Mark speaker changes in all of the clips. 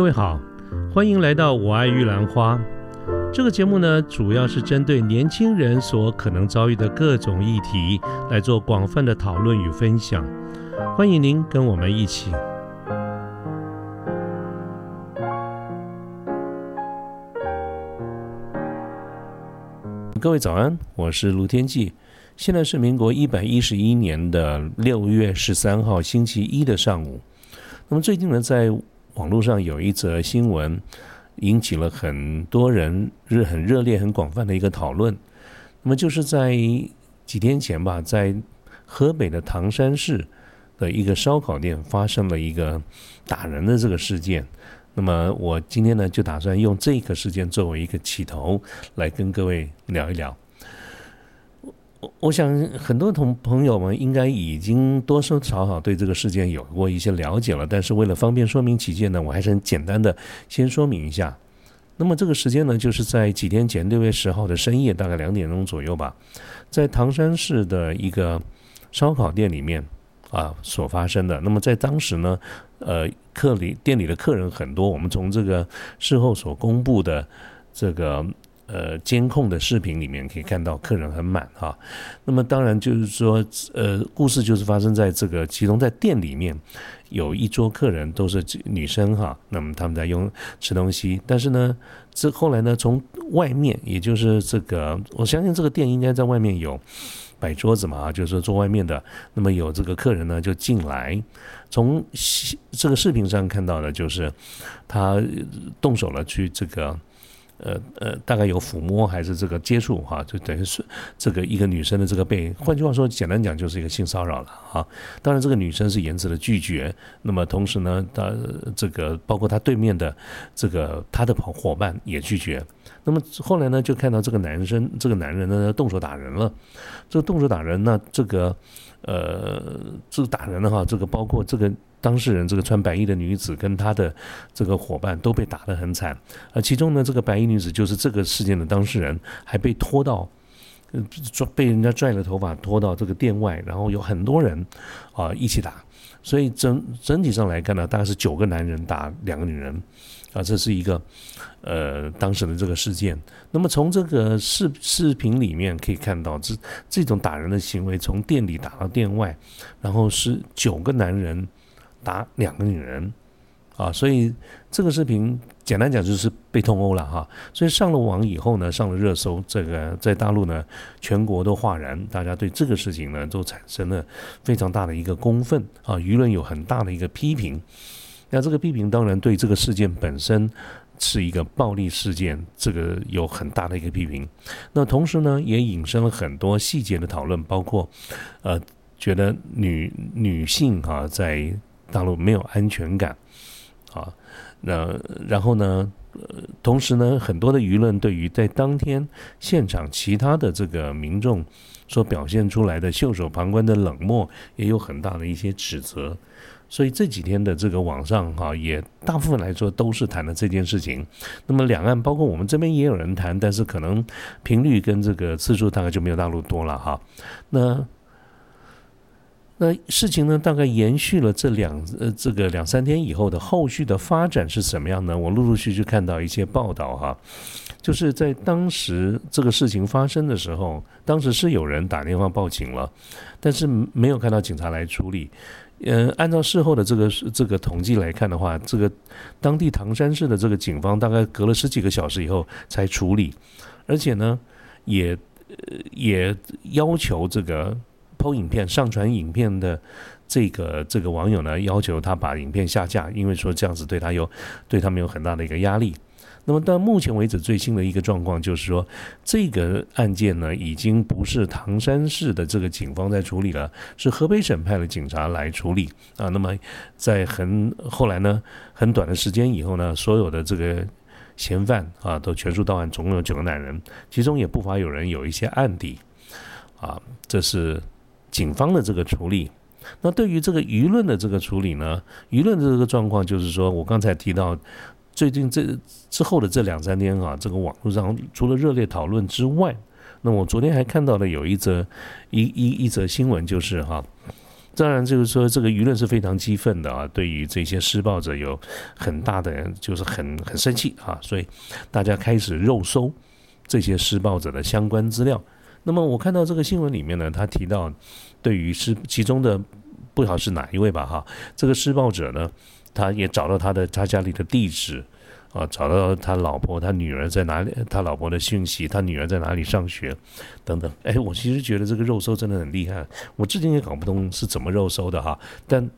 Speaker 1: 各位好，欢迎来到我爱玉兰花。这个节目呢，主要是针对年轻人所可能遭遇的各种议题来做广泛的讨论与分享。欢迎您跟我们一起。各位早安，我是卢天记。现在是民国一百一十一年的六月十三号星期一的上午。那么最近呢，在网络上有一则新闻，引起了很多人热、很热烈、很广泛的一个讨论。那么就是在几天前吧，在河北的唐山市的一个烧烤店发生了一个打人的这个事件。那么我今天呢，就打算用这个事件作为一个起头，来跟各位聊一聊。我想很多同朋友们应该已经多多少少对这个事件有过一些了解了，但是为了方便说明起见呢，我还是很简单的先说明一下。那么这个时间呢，就是在几天前六月十号的深夜，大概两点钟左右吧，在唐山市的一个烧烤店里面啊所发生的。那么在当时呢，呃，客里店里的客人很多，我们从这个事后所公布的这个。呃，监控的视频里面可以看到客人很满哈。那么当然就是说，呃，故事就是发生在这个其中在店里面有一桌客人都是女生哈。那么他们在用吃东西，但是呢，这后来呢，从外面，也就是这个，我相信这个店应该在外面有摆桌子嘛，就是说坐外面的。那么有这个客人呢就进来，从这个视频上看到的就是他动手了去这个。呃呃，大概有抚摸还是这个接触哈，就等于是这个一个女生的这个背，换句话说，简单讲就是一个性骚扰了哈。当然，这个女生是严词的拒绝。那么同时呢，她这个包括她对面的这个她的伙伙伴也拒绝。那么后来呢，就看到这个男生这个男人呢动手打人了。这个动手打人呢，这个呃，这个打人的话，这个包括这个。当事人这个穿白衣的女子跟她的这个伙伴都被打得很惨，而其中呢，这个白衣女子就是这个事件的当事人，还被拖到，被人家拽了头发拖到这个店外，然后有很多人啊一起打，所以整整体上来看呢，大概是九个男人打两个女人，啊，这是一个呃当时的这个事件。那么从这个视视频里面可以看到，这这种打人的行为从店里打到店外，然后是九个男人。打两个女人，啊，所以这个视频简单讲就是被通殴了哈。所以上了网以后呢，上了热搜，这个在大陆呢，全国都哗然，大家对这个事情呢都产生了非常大的一个公愤啊，舆论有很大的一个批评。那这个批评当然对这个事件本身是一个暴力事件，这个有很大的一个批评。那同时呢，也引申了很多细节的讨论，包括呃，觉得女女性哈在大陆没有安全感，啊，那然后呢？呃，同时呢，很多的舆论对于在当天现场其他的这个民众所表现出来的袖手旁观的冷漠，也有很大的一些指责。所以这几天的这个网上哈，也大部分来说都是谈的这件事情。那么两岸包括我们这边也有人谈，但是可能频率跟这个次数大概就没有大陆多了哈。那。那事情呢，大概延续了这两呃这个两三天以后的后续的发展是什么样呢？我陆陆续续看到一些报道哈，就是在当时这个事情发生的时候，当时是有人打电话报警了，但是没有看到警察来处理。嗯，按照事后的这个这个统计来看的话，这个当地唐山市的这个警方大概隔了十几个小时以后才处理，而且呢，也也要求这个。偷影片、上传影片的这个这个网友呢，要求他把影片下架，因为说这样子对他有对他们有很大的一个压力。那么到目前为止最新的一个状况就是说，这个案件呢，已经不是唐山市的这个警方在处理了，是河北省派的警察来处理啊。那么在很后来呢，很短的时间以后呢，所有的这个嫌犯啊都全数到案，总共有九个男人，其中也不乏有人有一些案底啊，这是。警方的这个处理，那对于这个舆论的这个处理呢？舆论的这个状况就是说，我刚才提到，最近这之后的这两三天啊，这个网络上除了热烈讨论之外，那我昨天还看到了有一则一一一则新闻，就是哈，当然就是说这个舆论是非常激愤的啊，对于这些施暴者有很大的就是很很生气啊，所以大家开始肉搜这些施暴者的相关资料。那么我看到这个新闻里面呢，他提到对于施其中的不晓得是哪一位吧哈，这个施暴者呢，他也找到他的他家里的地址。啊，找到他老婆、他女儿在哪里？他老婆的讯息，他女儿在哪里上学，等等。哎，我其实觉得这个肉搜真的很厉害，我至今也搞不懂是怎么肉搜的哈。但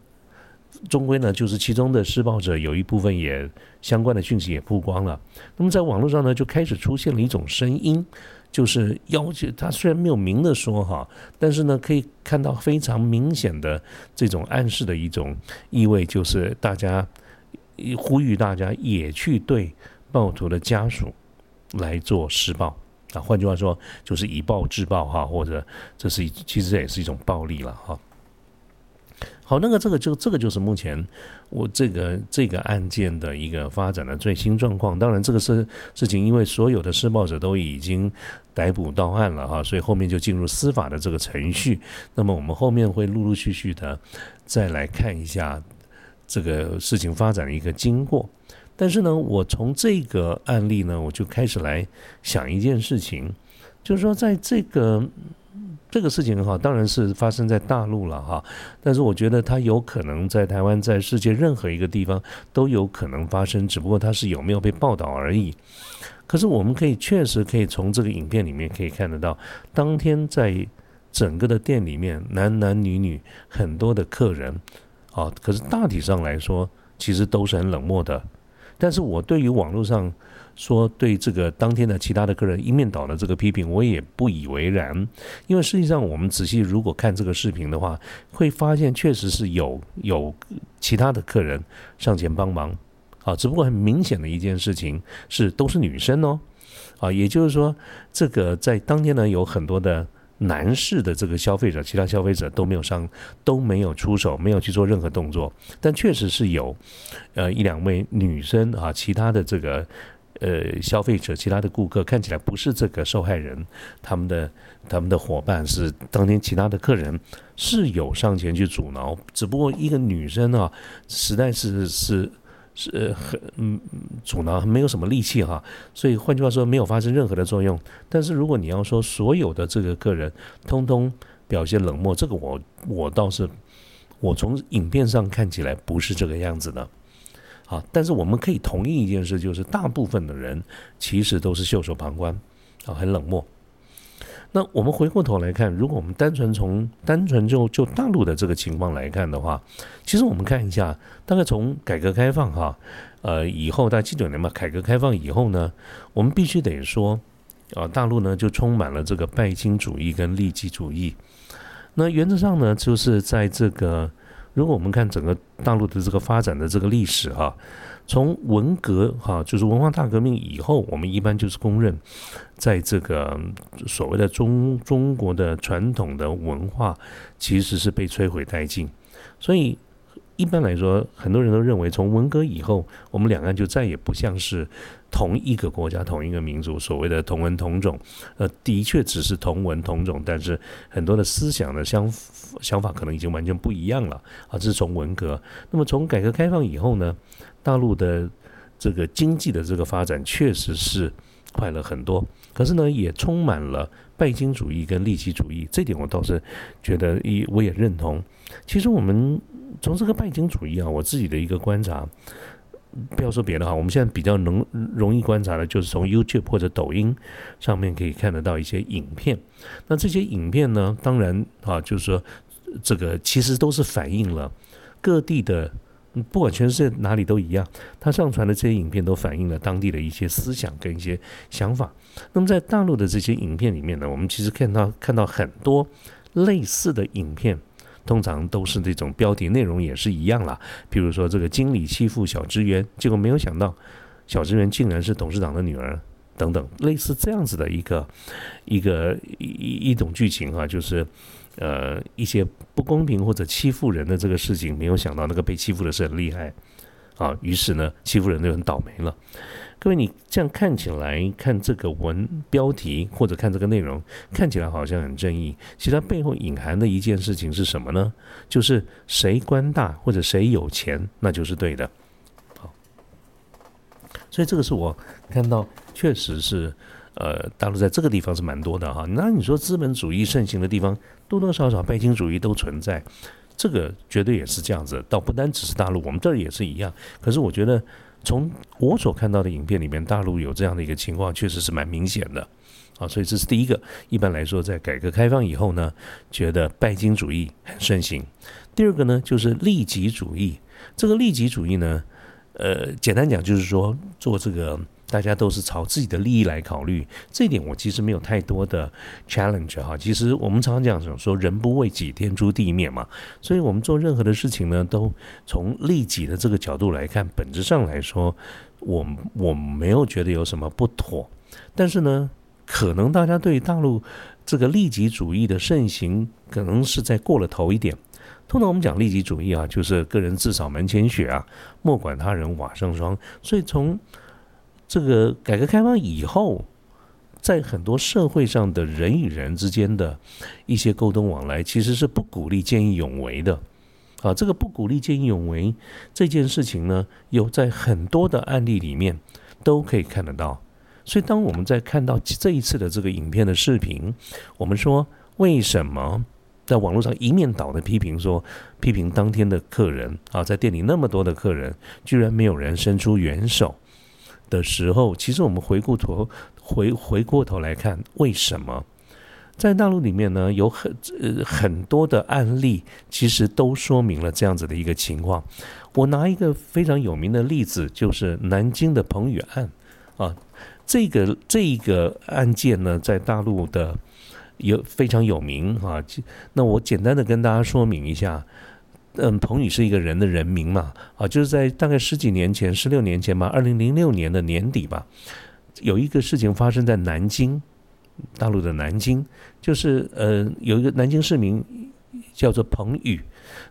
Speaker 1: 终归呢，就是其中的施暴者有一部分也相关的讯息也曝光了。那么在网络上呢，就开始出现了一种声音，就是要求他虽然没有明的说哈，但是呢，可以看到非常明显的这种暗示的一种意味，就是大家。呼吁大家也去对暴徒的家属来做施暴啊，换句话说就是以暴制暴哈，或者这是其实也是一种暴力了哈。好，那个这个就这个就是目前我这个这个案件的一个发展的最新状况。当然，这个事事情因为所有的施暴者都已经逮捕到案了哈，所以后面就进入司法的这个程序。那么我们后面会陆陆续续的再来看一下。这个事情发展的一个经过，但是呢，我从这个案例呢，我就开始来想一件事情，就是说，在这个这个事情哈，当然是发生在大陆了哈，但是我觉得它有可能在台湾，在世界任何一个地方都有可能发生，只不过它是有没有被报道而已。可是我们可以确实可以从这个影片里面可以看得到，当天在整个的店里面，男男女女很多的客人。啊，可是大体上来说，其实都是很冷漠的。但是我对于网络上说对这个当天的其他的客人一面倒的这个批评，我也不以为然。因为实际上，我们仔细如果看这个视频的话，会发现确实是有有其他的客人上前帮忙。啊，只不过很明显的一件事情是，都是女生哦。啊，也就是说，这个在当天呢，有很多的。男士的这个消费者，其他消费者都没有上，都没有出手，没有去做任何动作，但确实是有，呃，一两位女生啊，其他的这个呃消费者，其他的顾客看起来不是这个受害人，他们的他们的伙伴是当天其他的客人是有上前去阻挠，只不过一个女生啊，实在是是。是很嗯阻挠没有什么力气哈，所以换句话说没有发生任何的作用。但是如果你要说所有的这个个人通通表现冷漠，这个我我倒是我从影片上看起来不是这个样子的。啊，但是我们可以同意一件事，就是大部分的人其实都是袖手旁观啊，很冷漠。那我们回过头来看，如果我们单纯从单纯就就大陆的这个情况来看的话，其实我们看一下，大概从改革开放哈，呃以后大概七九年嘛，改革开放以后呢，我们必须得说，啊大陆呢就充满了这个拜金主义跟利己主义。那原则上呢，就是在这个，如果我们看整个大陆的这个发展的这个历史哈。从文革哈，就是文化大革命以后，我们一般就是公认，在这个所谓的中中国的传统的文化，其实是被摧毁殆尽。所以一般来说，很多人都认为，从文革以后，我们两岸就再也不像是同一个国家、同一个民族，所谓的同文同种。呃，的确只是同文同种，但是很多的思想的相想法可能已经完全不一样了啊。这是从文革。那么从改革开放以后呢？大陆的这个经济的这个发展确实是快了很多，可是呢，也充满了拜金主义跟利己主义。这点我倒是觉得，一我也认同。其实我们从这个拜金主义啊，我自己的一个观察，不要说别的哈，我们现在比较能容易观察的，就是从 YouTube 或者抖音上面可以看得到一些影片。那这些影片呢，当然啊，就是说这个其实都是反映了各地的。不管全世界哪里都一样，他上传的这些影片都反映了当地的一些思想跟一些想法。那么在大陆的这些影片里面呢，我们其实看到看到很多类似的影片，通常都是这种标题内容也是一样啦。比如说这个经理欺负小职员，结果没有想到小职员竟然是董事长的女儿，等等，类似这样子的一个一个一一种剧情啊，就是。呃，一些不公平或者欺负人的这个事情，没有想到那个被欺负的是很厉害啊，于是呢，欺负人就很倒霉了。各位，你这样看起来，看这个文标题或者看这个内容，看起来好像很正义，其实它背后隐含的一件事情是什么呢？就是谁官大或者谁有钱，那就是对的。好，所以这个是我看到，确实是，呃，大陆在这个地方是蛮多的哈。那你说资本主义盛行的地方，多多少少拜金主义都存在，这个绝对也是这样子。倒不单只是大陆，我们这儿也是一样。可是我觉得。从我所看到的影片里面，大陆有这样的一个情况，确实是蛮明显的，啊，所以这是第一个。一般来说，在改革开放以后呢，觉得拜金主义很盛行。第二个呢，就是利己主义。这个利己主义呢，呃，简单讲就是说做这个。大家都是朝自己的利益来考虑，这一点我其实没有太多的 challenge 哈。其实我们常常讲说“人不为己，天诛地灭”嘛，所以我们做任何的事情呢，都从利己的这个角度来看。本质上来说，我我没有觉得有什么不妥。但是呢，可能大家对大陆这个利己主义的盛行，可能是在过了头一点。通常我们讲利己主义啊，就是个人自扫门前雪啊，莫管他人瓦上霜。所以从这个改革开放以后，在很多社会上的人与人之间的一些沟通往来，其实是不鼓励见义勇为的。啊，这个不鼓励见义勇为这件事情呢，有在很多的案例里面都可以看得到。所以，当我们在看到这一次的这个影片的视频，我们说为什么在网络上一面倒的批评说，批评当天的客人啊，在店里那么多的客人，居然没有人伸出援手。的时候，其实我们回过头回回过头来看，为什么在大陆里面呢？有很呃很多的案例，其实都说明了这样子的一个情况。我拿一个非常有名的例子，就是南京的彭宇案啊，这个这一个案件呢，在大陆的有非常有名啊。那我简单的跟大家说明一下。嗯，彭宇是一个人的人名嘛，啊，就是在大概十几年前，十六年前吧，二零零六年的年底吧，有一个事情发生在南京，大陆的南京，就是呃，有一个南京市民叫做彭宇，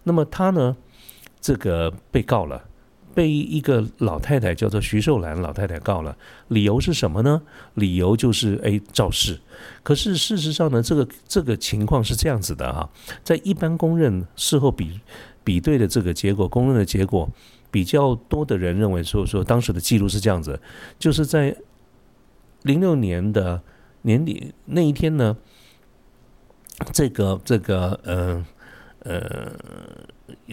Speaker 1: 那么他呢，这个被告了。被一个老太太叫做徐寿兰老太太告了，理由是什么呢？理由就是哎肇事。可是事实上呢，这个这个情况是这样子的哈，在一般公认事后比比对的这个结果，公认的结果比较多的人认为说说当时的记录是这样子，就是在零六年的年底那一天呢，这个这个嗯呃。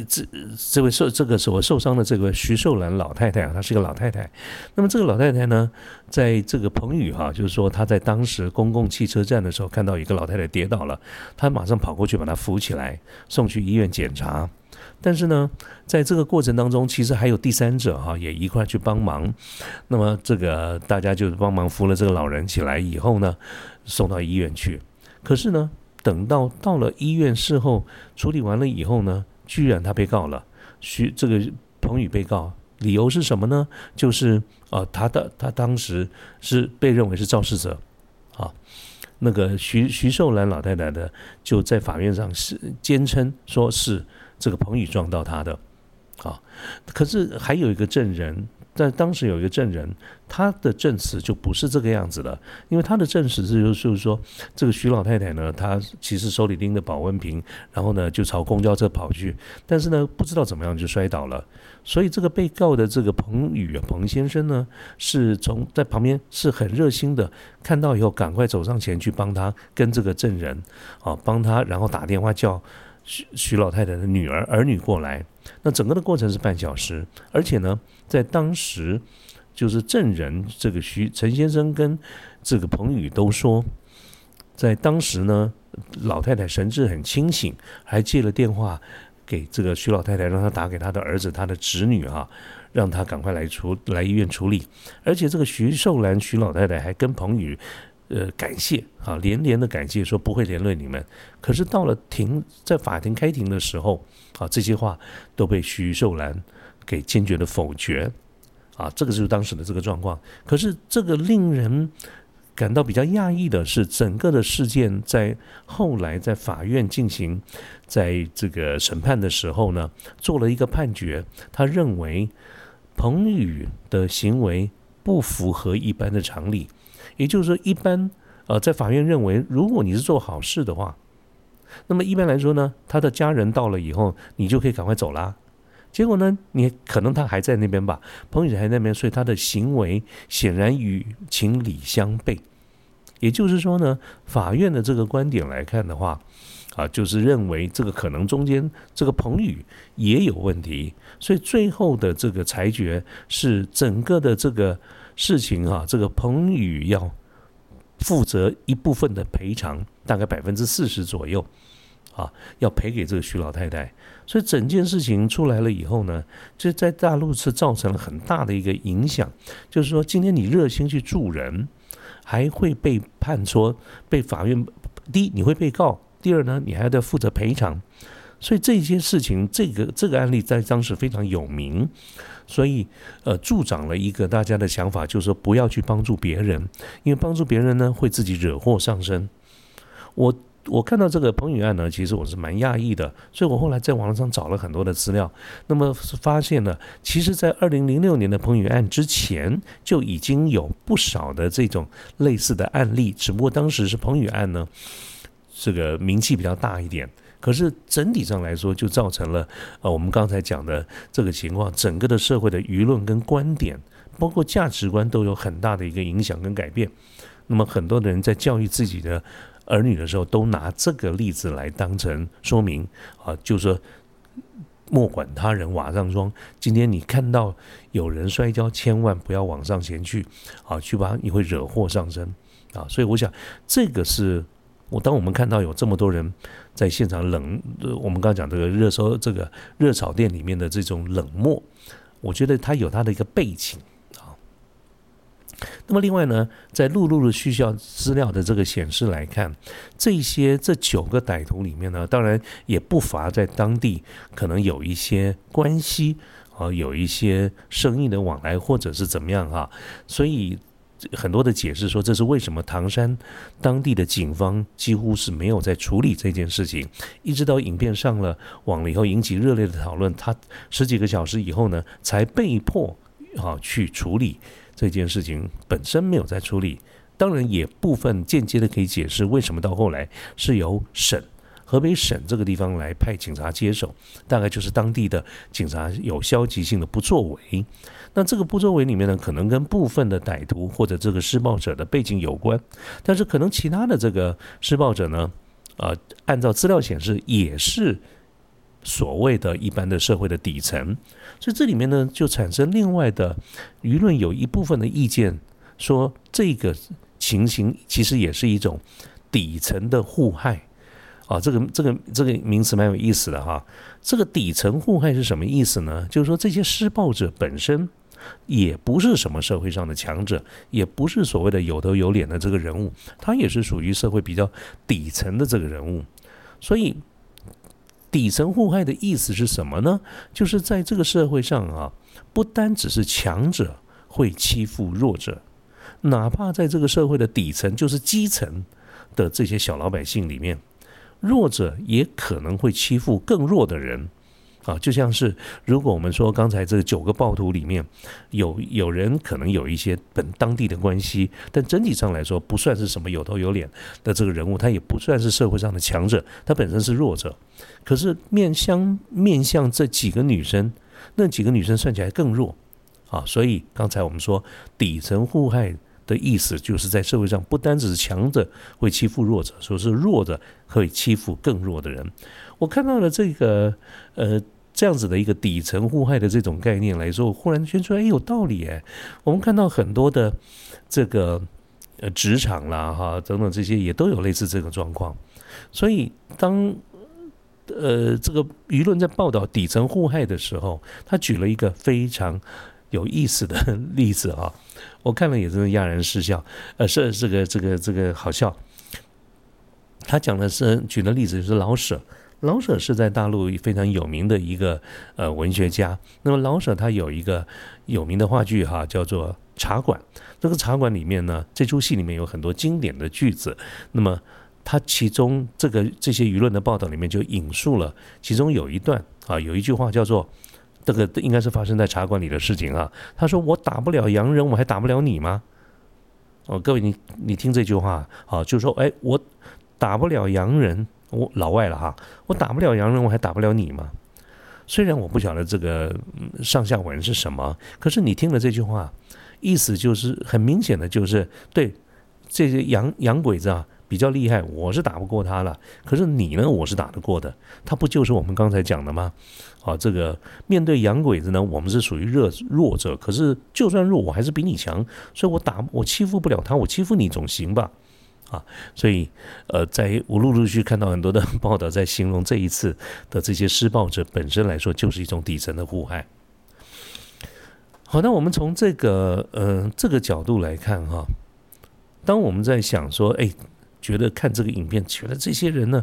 Speaker 1: 这这位受这个是我受伤的这个徐寿兰老太太啊，她是个老太太。那么这个老太太呢，在这个彭宇哈，就是说她在当时公共汽车站的时候，看到一个老太太跌倒了，她马上跑过去把她扶起来，送去医院检查。但是呢，在这个过程当中，其实还有第三者哈，也一块去帮忙。那么这个大家就帮忙扶了这个老人起来以后呢，送到医院去。可是呢，等到到了医院事后处理完了以后呢。居然他被告了，徐这个彭宇被告，理由是什么呢？就是呃，他的他当时是被认为是肇事者，啊，那个徐徐寿兰老太太的就在法院上是坚称说是这个彭宇撞到他的，啊，可是还有一个证人。但当时有一个证人，他的证词就不是这个样子的，因为他的证词是就是说，这个徐老太太呢，她其实手里拎着保温瓶，然后呢就朝公交车跑去，但是呢不知道怎么样就摔倒了，所以这个被告的这个彭宇彭先生呢，是从在旁边是很热心的，看到以后赶快走上前去帮他跟这个证人啊帮他，然后打电话叫徐徐老太太的女儿儿女过来。那整个的过程是半小时，而且呢，在当时，就是证人这个徐陈先生跟这个彭宇都说，在当时呢，老太太神志很清醒，还借了电话给这个徐老太太，让她打给她的儿子、她的侄女啊，让他赶快来处来医院处理。而且这个徐寿兰徐老太太还跟彭宇。呃，感谢啊，连连的感谢，说不会连累你们。可是到了庭，在法庭开庭的时候，啊，这些话都被徐寿兰给坚决的否决。啊，这个就是当时的这个状况。可是这个令人感到比较讶异的是，整个的事件在后来在法院进行在这个审判的时候呢，做了一个判决，他认为彭宇的行为不符合一般的常理，也就是说，一般呃，在法院认为，如果你是做好事的话，那么一般来说呢，他的家人到了以后，你就可以赶快走啦。结果呢，你可能他还在那边吧，彭宇还在那边，所以他的行为显然与情理相悖。也就是说呢，法院的这个观点来看的话，啊，就是认为这个可能中间这个彭宇也有问题，所以最后的这个裁决是整个的这个事情哈，这个彭宇要负责一部分的赔偿，大概百分之四十左右，啊，要赔给这个徐老太太。所以整件事情出来了以后呢，这在大陆是造成了很大的一个影响，就是说今天你热心去助人。还会被判说被法院第一你会被告，第二呢你还要负责赔偿，所以这些事情这个这个案例在当时非常有名，所以呃助长了一个大家的想法，就是说不要去帮助别人，因为帮助别人呢会自己惹祸上身。我。我看到这个彭宇案呢，其实我是蛮讶异的，所以我后来在网上找了很多的资料，那么发现呢，其实，在二零零六年的彭宇案之前，就已经有不少的这种类似的案例，只不过当时是彭宇案呢，这个名气比较大一点，可是整体上来说，就造成了呃我们刚才讲的这个情况，整个的社会的舆论跟观点，包括价值观都有很大的一个影响跟改变，那么很多的人在教育自己的。儿女的时候，都拿这个例子来当成说明啊，就说莫管他人瓦上霜。今天你看到有人摔跤，千万不要往上前去啊，去吧，你会惹祸上身啊。所以我想，这个是我当我们看到有这么多人在现场冷，我们刚刚讲这个热搜这个热炒店里面的这种冷漠，我觉得他有他的一个背景啊。那么另外呢，在陆陆续续资料的这个显示来看，这些这九个歹徒里面呢，当然也不乏在当地可能有一些关系啊，有一些生意的往来，或者是怎么样哈。所以很多的解释说，这是为什么唐山当地的警方几乎是没有在处理这件事情，一直到影片上了网了以后引起热烈的讨论，他十几个小时以后呢，才被迫啊去处理。这件事情本身没有在处理，当然也部分间接的可以解释为什么到后来是由省河北省这个地方来派警察接手，大概就是当地的警察有消极性的不作为。那这个不作为里面呢，可能跟部分的歹徒或者这个施暴者的背景有关，但是可能其他的这个施暴者呢，呃，按照资料显示也是。所谓的一般的社会的底层，所以这里面呢，就产生另外的舆论有一部分的意见，说这个情形其实也是一种底层的互害啊。这个这个这个名词蛮有意思的哈。这个底层互害是什么意思呢？就是说这些施暴者本身也不是什么社会上的强者，也不是所谓的有头有脸的这个人物，他也是属于社会比较底层的这个人物，所以。底层互害的意思是什么呢？就是在这个社会上啊，不单只是强者会欺负弱者，哪怕在这个社会的底层，就是基层的这些小老百姓里面，弱者也可能会欺负更弱的人。啊，就像是如果我们说刚才这九个暴徒里面有有人可能有一些本当地的关系，但整体上来说不算是什么有头有脸的这个人物，他也不算是社会上的强者，他本身是弱者。可是面向面向这几个女生，那几个女生算起来更弱啊。所以刚才我们说底层互害的意思，就是在社会上不单只是强者会欺负弱者，说是弱的会欺负更弱的人。我看到了这个呃。这样子的一个底层互害的这种概念来说，我忽然觉出来，哎，有道理哎。我们看到很多的这个呃职场啦，哈等等这些也都有类似这个状况。所以当呃这个舆论在报道底层互害的时候，他举了一个非常有意思的例子啊，我看了也真的哑然失笑，呃是这个这个这个好笑。他讲的是举的例子就是老舍。老舍是在大陆非常有名的一个呃文学家。那么老舍他有一个有名的话剧哈，叫做《茶馆》。这个《茶馆》里面呢，这出戏里面有很多经典的句子。那么他其中这个这些舆论的报道里面就引述了其中有一段啊，有一句话叫做“这个应该是发生在茶馆里的事情啊。他说：“我打不了洋人，我还打不了你吗？”哦，各位，你你听这句话啊，就说：“哎，我打不了洋人，我老外了哈，我打不了洋人，我还打不了你吗？”虽然我不晓得这个上下文是什么，可是你听了这句话，意思就是很明显的就是对这些洋洋鬼子啊。比较厉害，我是打不过他了。可是你呢？我是打得过的。他不就是我们刚才讲的吗？啊，这个面对洋鬼子呢，我们是属于弱弱者。可是就算弱，我还是比你强，所以我打我欺负不了他，我欺负你总行吧？啊，所以呃，在我陆陆续续看到很多的 报道，在形容这一次的这些施暴者本身来说，就是一种底层的祸害。好，那我们从这个呃这个角度来看哈，当我们在想说，哎。觉得看这个影片，觉得这些人呢，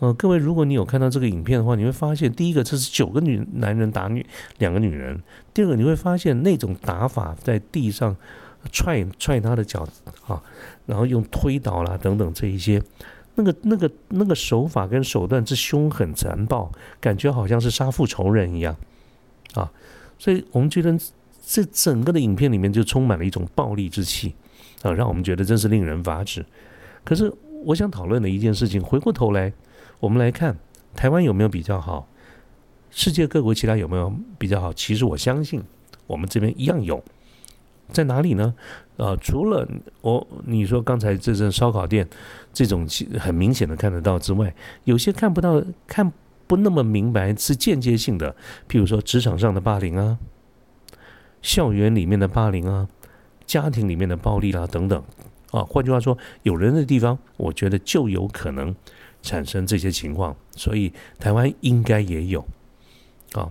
Speaker 1: 呃，各位，如果你有看到这个影片的话，你会发现，第一个，这是九个女男人打女两个女人；第二个，你会发现那种打法，在地上踹踹他的脚啊，然后用推倒啦等等这一些，那个那个那个手法跟手段之凶狠残暴，感觉好像是杀父仇人一样啊，所以我们觉得这整个的影片里面就充满了一种暴力之气啊，让我们觉得真是令人发指。可是，我想讨论的一件事情，回过头来，我们来看台湾有没有比较好，世界各国其他有没有比较好？其实我相信，我们这边一样有，在哪里呢？呃，除了我你说刚才这阵烧烤店这种很明显的看得到之外，有些看不到、看不那么明白，是间接性的，譬如说职场上的霸凌啊，校园里面的霸凌啊，家庭里面的暴力啦等等。啊，换句话说，有人的地方，我觉得就有可能产生这些情况，所以台湾应该也有。啊，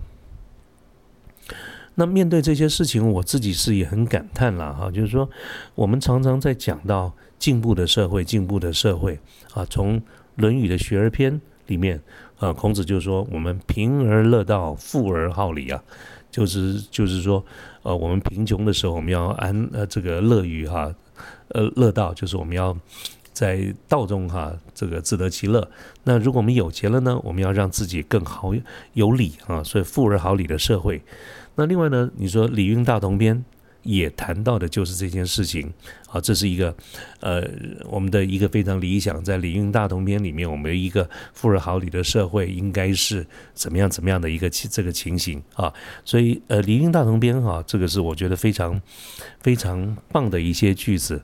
Speaker 1: 那面对这些事情，我自己是也很感叹了哈，就是说，我们常常在讲到进步的社会，进步的社会啊，从《论语》的学而篇里面，啊，孔子就说我们贫而乐道，富而好礼啊，就是就是说，呃，我们贫穷的时候，我们要安呃这个乐于哈。呃，乐道就是我们要在道中哈，这个自得其乐。那如果我们有钱了呢，我们要让自己更好有礼啊，所以富而好礼的社会。那另外呢，你说《礼运大同篇》也谈到的就是这件事情啊，这是一个呃我们的一个非常理想，在《礼运大同篇》里面，我们一个富而好礼的社会应该是怎么样怎么样的一个这个情形啊。所以呃，《礼运大同篇》哈，这个是我觉得非常非常棒的一些句子。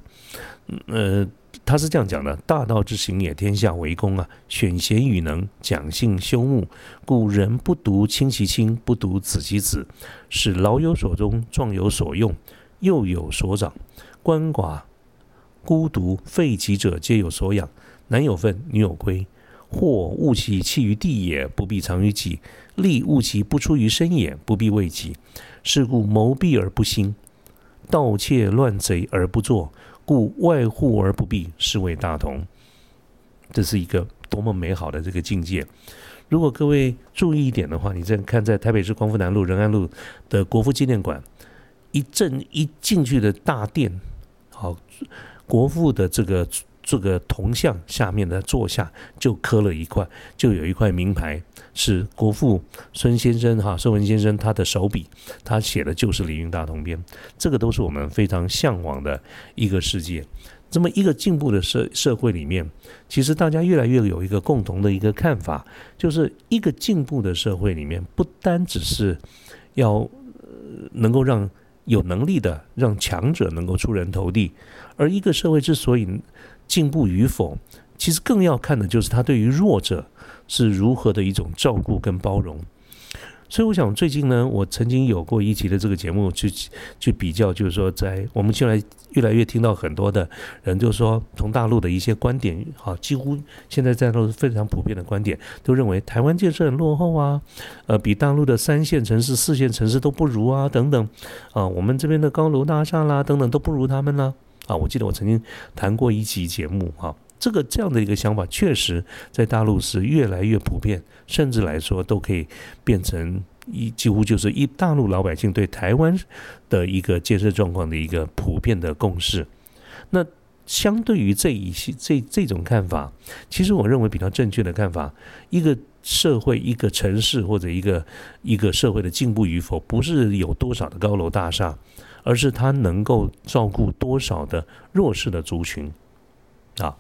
Speaker 1: 呃，他是这样讲的：“大道之行也，天下为公啊。选贤与能，讲信修睦，故人不独亲其亲，不独子其子，使老有所终，壮有所用，幼有所长。鳏寡孤独废疾者，皆有所养。男有分，女有归。或物其弃于地也，不必藏于己；利物其不出于身也，不必为己。是故谋闭而不兴，盗窃乱贼而不作。”故外护而不避，是谓大同。这是一个多么美好的这个境界！如果各位注意一点的话，你再看在台北市光复南路仁安路的国父纪念馆，一正一进去的大殿，好，国父的这个。这个铜像下面的座下就刻了一块，就有一块名牌，是国父孙先生哈孙文先生他的手笔，他写的就是《李云大同篇》，这个都是我们非常向往的一个世界。这么一个进步的社社会里面，其实大家越来越有一个共同的一个看法，就是一个进步的社会里面，不单只是要能够让有能力的让强者能够出人头地，而一个社会之所以进步与否，其实更要看的就是他对于弱者是如何的一种照顾跟包容。所以，我想最近呢，我曾经有过一集的这个节目去去比较，就是说，在我们现在越来越听到很多的人，就是说，从大陆的一些观点，哈，几乎现在在都是非常普遍的观点，都认为台湾建设很落后啊，呃，比大陆的三线城市、四线城市都不如啊，等等，啊，我们这边的高楼大厦啦，等等都不如他们呢。啊，啊我记得我曾经谈过一集节目，哈，这个这样的一个想法，确实在大陆是越来越普遍，甚至来说都可以变成一几乎就是一大陆老百姓对台湾的一个建设状况的一个普遍的共识。那相对于这一些这这种看法，其实我认为比较正确的看法，一个社会、一个城市或者一个一个社会的进步与否，不是有多少的高楼大厦，而是他能够照顾多少的弱势的族群啊。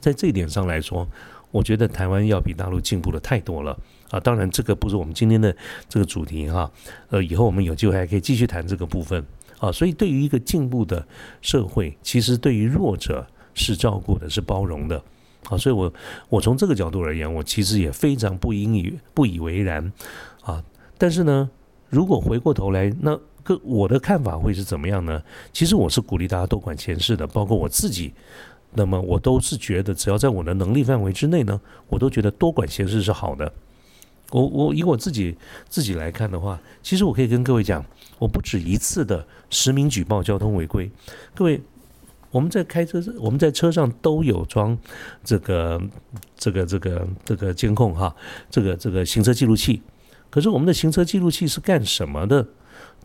Speaker 1: 在这一点上来说，我觉得台湾要比大陆进步的太多了啊！当然，这个不是我们今天的这个主题哈。呃，以后我们有机会还可以继续谈这个部分啊。所以，对于一个进步的社会，其实对于弱者是照顾的，是包容的啊。所以我我从这个角度而言，我其实也非常不应以不以为然啊。但是呢，如果回过头来，那个我的看法会是怎么样呢？其实我是鼓励大家多管闲事的，包括我自己。那么我都是觉得，只要在我的能力范围之内呢，我都觉得多管闲事是好的。我我以我自己自己来看的话，其实我可以跟各位讲，我不止一次的实名举报交通违规。各位，我们在开车，我们在车上都有装这个这个这个这个监控哈，这个这个行车记录器。可是我们的行车记录器是干什么的？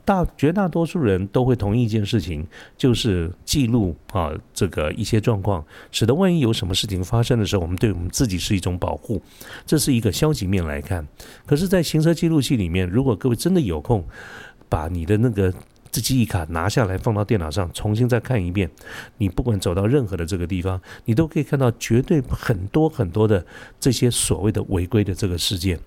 Speaker 1: 大绝大多数人都会同意一件事情，就是记录啊这个一些状况，使得万一有什么事情发生的时候，我们对我们自己是一种保护，这是一个消极面来看。可是，在行车记录器里面，如果各位真的有空，把你的那个这记忆卡拿下来，放到电脑上，重新再看一遍，你不管走到任何的这个地方，你都可以看到绝对很多很多的这些所谓的违规的这个事件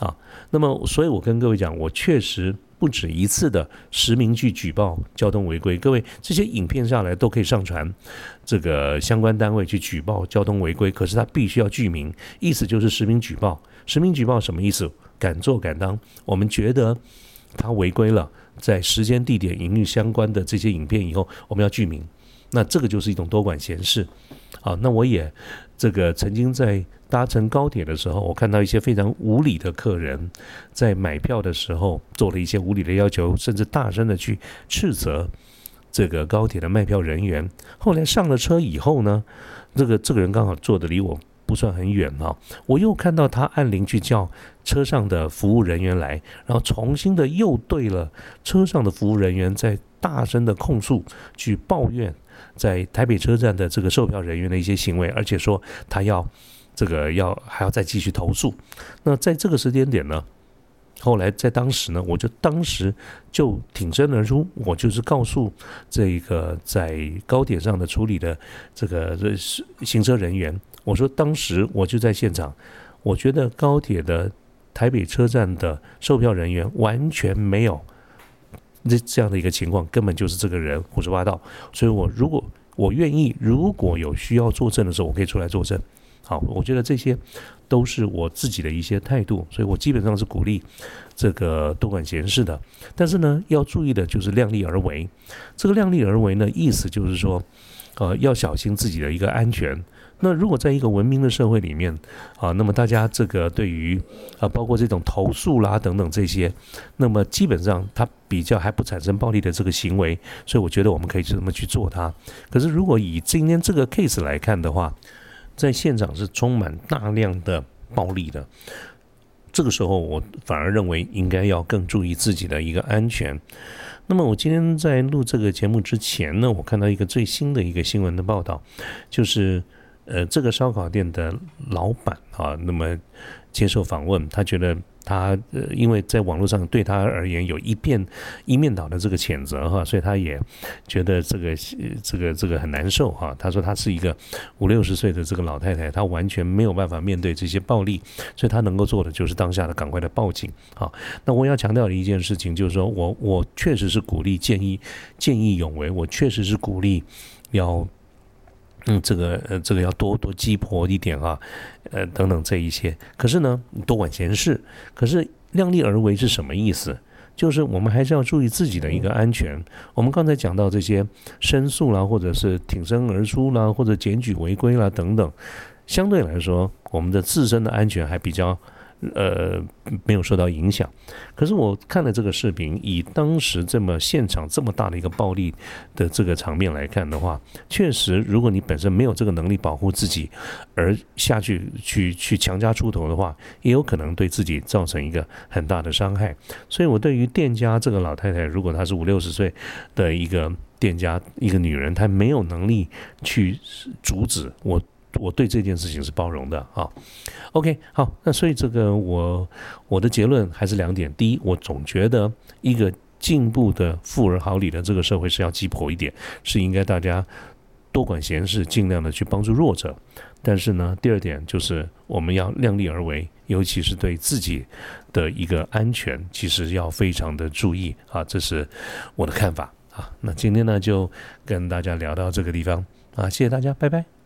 Speaker 1: 啊。那么，所以我跟各位讲，我确实。不止一次的实名去举报交通违规，各位这些影片下来都可以上传，这个相关单位去举报交通违规，可是他必须要具名，意思就是实名举报。实名举报什么意思？敢做敢当。我们觉得他违规了，在时间、地点、营运相关的这些影片以后，我们要具名，那这个就是一种多管闲事。好，那我也这个曾经在。搭乘高铁的时候，我看到一些非常无理的客人，在买票的时候做了一些无理的要求，甚至大声的去斥责这个高铁的卖票人员。后来上了车以后呢，这个这个人刚好坐的离我不算很远啊，我又看到他按铃去叫车上的服务人员来，然后重新的又对了车上的服务人员在大声的控诉，去抱怨在台北车站的这个售票人员的一些行为，而且说他要。这个要还要再继续投诉，那在这个时间点呢，后来在当时呢，我就当时就挺身而出，我就是告诉这个在高铁上的处理的这个行车人员，我说当时我就在现场，我觉得高铁的台北车站的售票人员完全没有这这样的一个情况，根本就是这个人胡说八道，所以我如果我愿意，如果有需要作证的时候，我可以出来作证。好，我觉得这些都是我自己的一些态度，所以我基本上是鼓励这个多管闲事的。但是呢，要注意的就是量力而为。这个量力而为呢，意思就是说，呃，要小心自己的一个安全。那如果在一个文明的社会里面啊，那么大家这个对于啊，包括这种投诉啦等等这些，那么基本上它比较还不产生暴力的这个行为，所以我觉得我们可以这么去做它。可是如果以今天这个 case 来看的话，在现场是充满大量的暴力的，这个时候我反而认为应该要更注意自己的一个安全。那么我今天在录这个节目之前呢，我看到一个最新的一个新闻的报道，就是呃，这个烧烤店的老板啊，那么接受访问，他觉得。他呃，因为在网络上对他而言有一片一面倒的这个谴责哈，所以他也觉得这个这个这个很难受哈。他说他是一个五六十岁的这个老太太，她完全没有办法面对这些暴力，所以她能够做的就是当下的赶快的报警。好，那我要强调的一件事情就是说我我确实是鼓励建议见义勇为，我确实是鼓励要。嗯，这个呃，这个要多多鸡婆一点啊，呃，等等这一些。可是呢，多管闲事。可是量力而为是什么意思？就是我们还是要注意自己的一个安全。我们刚才讲到这些申诉啦，或者是挺身而出啦，或者检举违规啦等等，相对来说，我们的自身的安全还比较。呃，没有受到影响。可是我看了这个视频，以当时这么现场这么大的一个暴力的这个场面来看的话，确实，如果你本身没有这个能力保护自己，而下去去去强加出头的话，也有可能对自己造成一个很大的伤害。所以，我对于店家这个老太太，如果她是五六十岁的一个店家，一个女人，她没有能力去阻止我。我对这件事情是包容的啊。OK，好，那所以这个我我的结论还是两点：第一，我总觉得一个进步的富而好礼的这个社会是要鸡婆一点，是应该大家多管闲事，尽量的去帮助弱者。但是呢，第二点就是我们要量力而为，尤其是对自己的一个安全，其实要非常的注意啊。这是我的看法啊。那今天呢，就跟大家聊到这个地方啊，谢谢大家，拜拜。